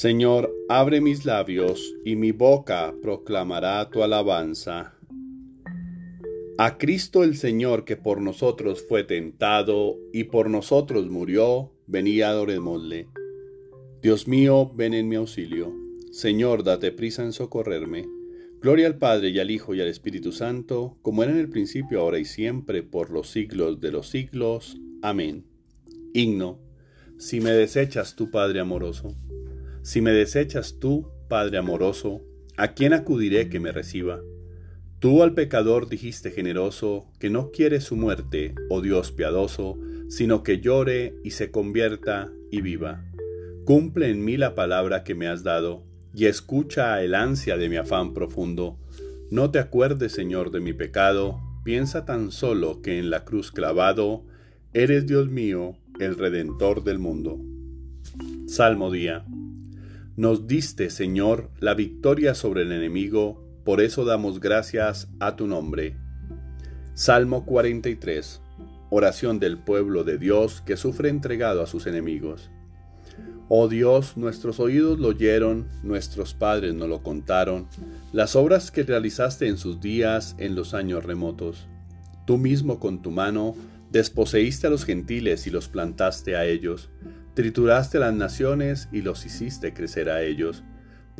Señor, abre mis labios y mi boca proclamará tu alabanza. A Cristo el Señor que por nosotros fue tentado y por nosotros murió, venía adorémosle. Dios mío, ven en mi auxilio. Señor, date prisa en socorrerme. Gloria al Padre y al Hijo y al Espíritu Santo, como era en el principio, ahora y siempre, por los siglos de los siglos. Amén. Himno. Si me desechas tú, Padre amoroso, si me desechas tú, Padre amoroso, ¿a quién acudiré que me reciba? Tú al pecador dijiste generoso que no quiere su muerte, oh Dios piadoso, sino que llore y se convierta y viva. Cumple en mí la palabra que me has dado, y escucha el ansia de mi afán profundo. No te acuerdes, Señor, de mi pecado, piensa tan solo que en la cruz clavado, eres Dios mío, el Redentor del mundo. Salmo día. Nos diste, Señor, la victoria sobre el enemigo, por eso damos gracias a tu nombre. Salmo 43. Oración del pueblo de Dios que sufre entregado a sus enemigos. Oh Dios, nuestros oídos lo oyeron, nuestros padres nos lo contaron, las obras que realizaste en sus días en los años remotos. Tú mismo con tu mano desposeíste a los gentiles y los plantaste a ellos, trituraste las naciones y los hiciste crecer a ellos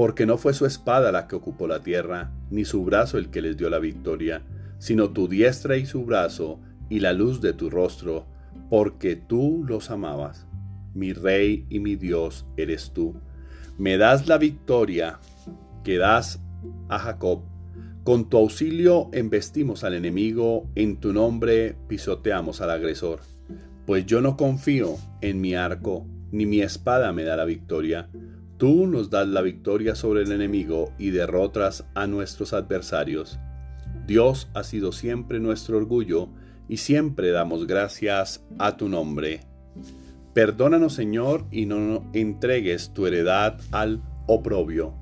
porque no fue su espada la que ocupó la tierra, ni su brazo el que les dio la victoria, sino tu diestra y su brazo, y la luz de tu rostro, porque tú los amabas. Mi rey y mi Dios eres tú. Me das la victoria que das a Jacob. Con tu auxilio embestimos al enemigo, en tu nombre pisoteamos al agresor. Pues yo no confío en mi arco, ni mi espada me da la victoria Tú nos das la victoria sobre el enemigo y derrotas a nuestros adversarios. Dios ha sido siempre nuestro orgullo y siempre damos gracias a tu nombre. Perdónanos Señor y no entregues tu heredad al oprobio.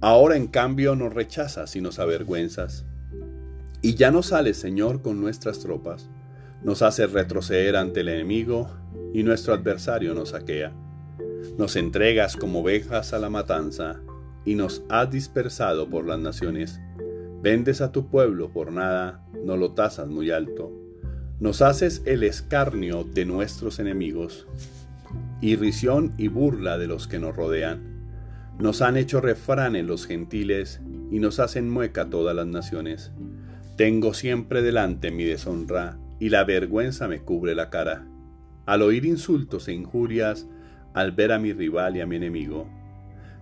Ahora en cambio nos rechazas y nos avergüenzas. Y ya no sales Señor con nuestras tropas. Nos haces retroceder ante el enemigo y nuestro adversario nos saquea. Nos entregas como ovejas a la matanza, y nos has dispersado por las naciones. Vendes a tu pueblo por nada, no lo tasas muy alto. Nos haces el escarnio de nuestros enemigos, irrisión y burla de los que nos rodean. Nos han hecho refranes los gentiles, y nos hacen mueca todas las naciones. Tengo siempre delante mi deshonra, y la vergüenza me cubre la cara. Al oír insultos e injurias, al ver a mi rival y a mi enemigo.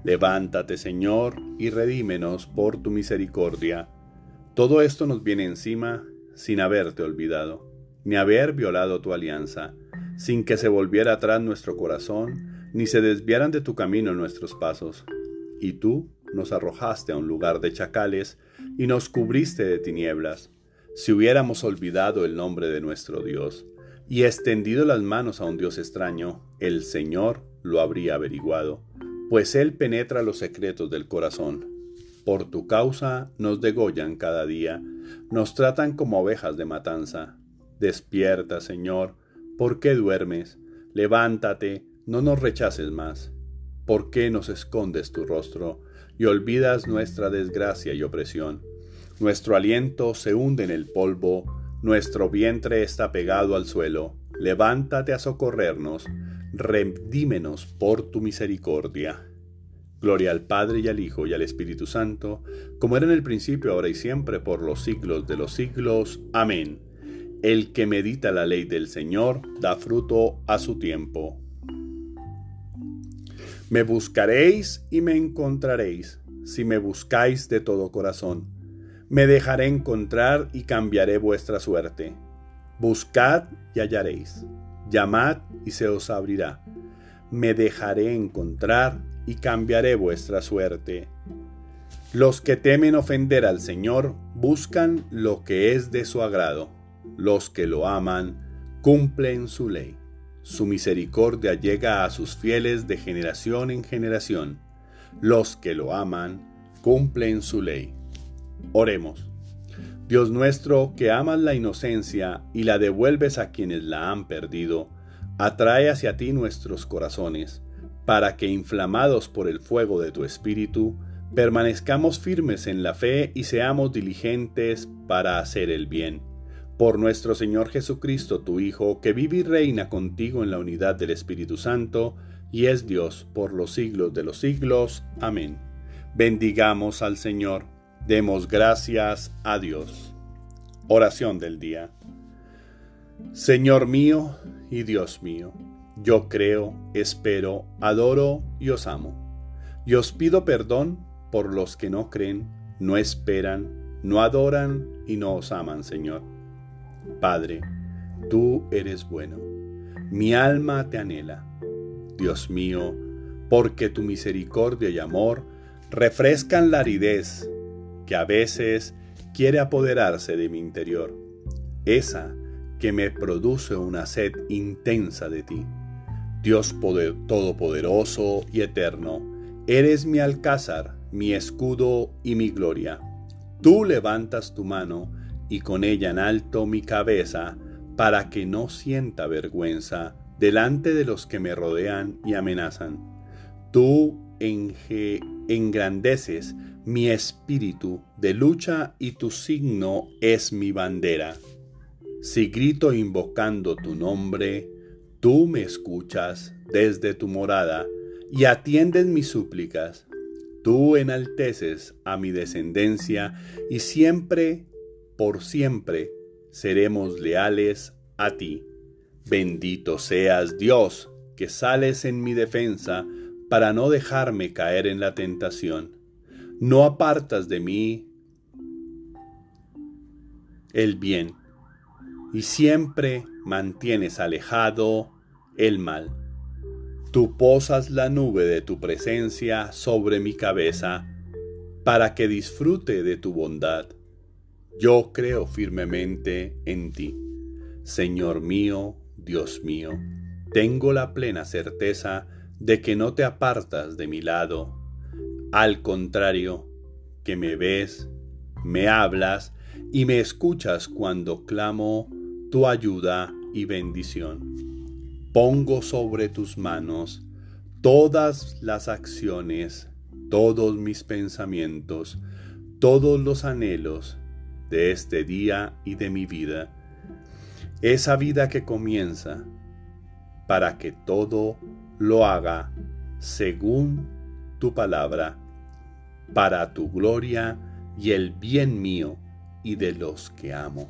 Levántate, Señor, y redímenos por tu misericordia. Todo esto nos viene encima sin haberte olvidado, ni haber violado tu alianza, sin que se volviera atrás nuestro corazón, ni se desviaran de tu camino nuestros pasos. Y tú nos arrojaste a un lugar de chacales y nos cubriste de tinieblas. Si hubiéramos olvidado el nombre de nuestro Dios, y extendido las manos a un Dios extraño, el Señor lo habría averiguado, pues Él penetra los secretos del corazón. Por tu causa nos degollan cada día, nos tratan como ovejas de matanza. Despierta, Señor, ¿por qué duermes? Levántate, no nos rechaces más. ¿Por qué nos escondes tu rostro y olvidas nuestra desgracia y opresión? Nuestro aliento se hunde en el polvo, nuestro vientre está pegado al suelo. Levántate a socorrernos, redímenos por tu misericordia. Gloria al Padre y al Hijo y al Espíritu Santo, como era en el principio, ahora y siempre, por los siglos de los siglos. Amén. El que medita la ley del Señor da fruto a su tiempo. Me buscaréis y me encontraréis, si me buscáis de todo corazón me dejaré encontrar y cambiaré vuestra suerte. Buscad y hallaréis. Llamad y se os abrirá. Me dejaré encontrar y cambiaré vuestra suerte. Los que temen ofender al Señor buscan lo que es de su agrado. Los que lo aman cumplen su ley. Su misericordia llega a sus fieles de generación en generación. Los que lo aman cumplen su ley. Oremos. Dios nuestro, que amas la inocencia y la devuelves a quienes la han perdido, atrae hacia ti nuestros corazones, para que, inflamados por el fuego de tu Espíritu, permanezcamos firmes en la fe y seamos diligentes para hacer el bien. Por nuestro Señor Jesucristo, tu Hijo, que vive y reina contigo en la unidad del Espíritu Santo, y es Dios por los siglos de los siglos. Amén. Bendigamos al Señor, demos gracias a Dios. Oración del día. Señor mío y Dios mío, yo creo, espero, adoro y os amo. Y os pido perdón por los que no creen, no esperan, no adoran y no os aman, Señor. Padre, tú eres bueno. Mi alma te anhela. Dios mío, porque tu misericordia y amor refrescan la aridez que a veces quiere apoderarse de mi interior, esa que me produce una sed intensa de ti. Dios poder, Todopoderoso y Eterno, eres mi alcázar, mi escudo y mi gloria. Tú levantas tu mano y con ella en alto mi cabeza, para que no sienta vergüenza delante de los que me rodean y amenazan. Tú engrandeces mi espíritu de lucha y tu signo es mi bandera. Si grito invocando tu nombre, tú me escuchas desde tu morada y atiendes mis súplicas. Tú enalteces a mi descendencia y siempre, por siempre, seremos leales a ti. Bendito seas Dios, que sales en mi defensa para no dejarme caer en la tentación. No apartas de mí el bien, y siempre mantienes alejado el mal. Tú posas la nube de tu presencia sobre mi cabeza para que disfrute de tu bondad. Yo creo firmemente en ti. Señor mío, Dios mío, tengo la plena certeza de que no te apartas de mi lado. Al contrario, que me ves, me hablas y me escuchas cuando clamo tu ayuda y bendición pongo sobre tus manos todas las acciones, todos mis pensamientos, todos los anhelos de este día y de mi vida. Esa vida que comienza para que todo lo haga según tu palabra, para tu gloria y el bien mío y de los que amo.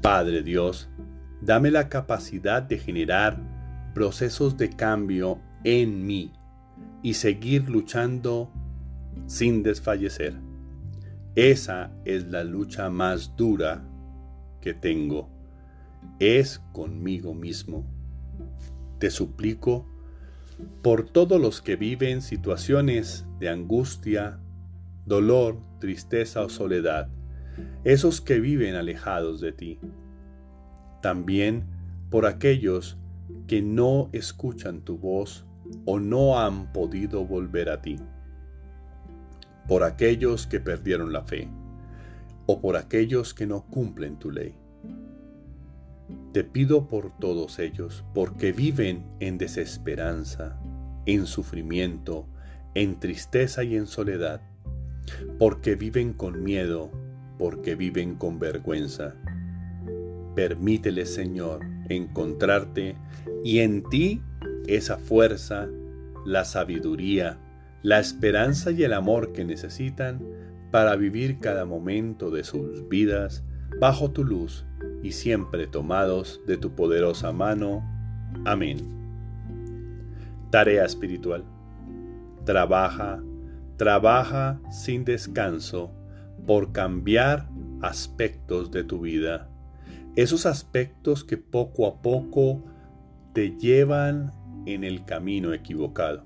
Padre Dios, Dame la capacidad de generar procesos de cambio en mí y seguir luchando sin desfallecer. Esa es la lucha más dura que tengo. Es conmigo mismo. Te suplico por todos los que viven situaciones de angustia, dolor, tristeza o soledad, esos que viven alejados de ti también por aquellos que no escuchan tu voz o no han podido volver a ti, por aquellos que perdieron la fe o por aquellos que no cumplen tu ley. Te pido por todos ellos, porque viven en desesperanza, en sufrimiento, en tristeza y en soledad, porque viven con miedo, porque viven con vergüenza. Permítele, Señor, encontrarte y en ti esa fuerza, la sabiduría, la esperanza y el amor que necesitan para vivir cada momento de sus vidas bajo tu luz y siempre tomados de tu poderosa mano. Amén. Tarea espiritual. Trabaja, trabaja sin descanso por cambiar aspectos de tu vida esos aspectos que poco a poco te llevan en el camino equivocado.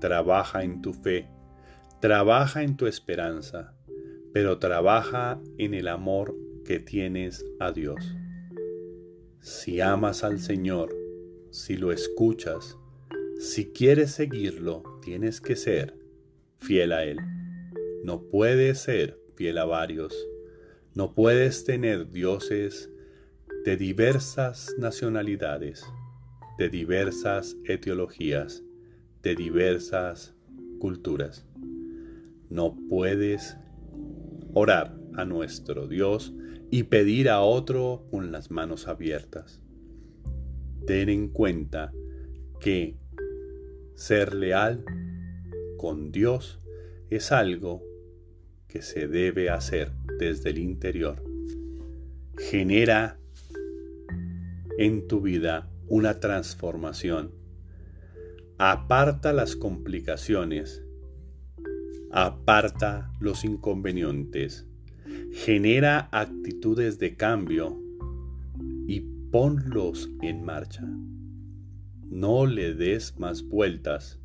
Trabaja en tu fe, trabaja en tu esperanza, pero trabaja en el amor que tienes a Dios. Si amas al Señor, si lo escuchas, si quieres seguirlo, tienes que ser fiel a Él. No puedes ser fiel a varios no puedes tener dioses de diversas nacionalidades. de diversas etiologías, de diversas culturas. No puedes orar a nuestro Dios y pedir a otro con las manos abiertas. Ten en cuenta que ser leal con Dios es algo que se debe hacer desde el interior. Genera en tu vida una transformación. Aparta las complicaciones. Aparta los inconvenientes. Genera actitudes de cambio y ponlos en marcha. No le des más vueltas.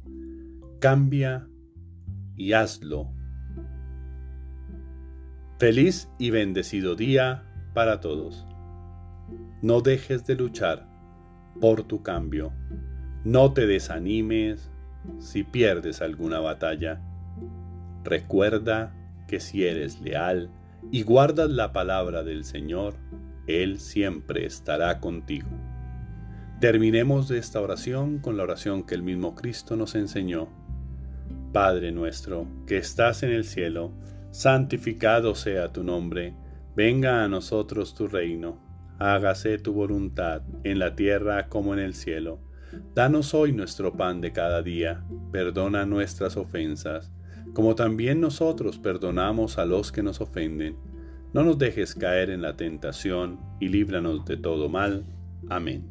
Cambia y hazlo. Feliz y bendecido día para todos. No dejes de luchar por tu cambio. No te desanimes si pierdes alguna batalla. Recuerda que si eres leal y guardas la palabra del Señor, Él siempre estará contigo. Terminemos esta oración con la oración que el mismo Cristo nos enseñó. Padre nuestro, que estás en el cielo, santificado sea tu nombre, venga a nosotros tu reino, hágase tu voluntad en la tierra como en el cielo. Danos hoy nuestro pan de cada día, perdona nuestras ofensas, como también nosotros perdonamos a los que nos ofenden. No nos dejes caer en la tentación y líbranos de todo mal. Amén.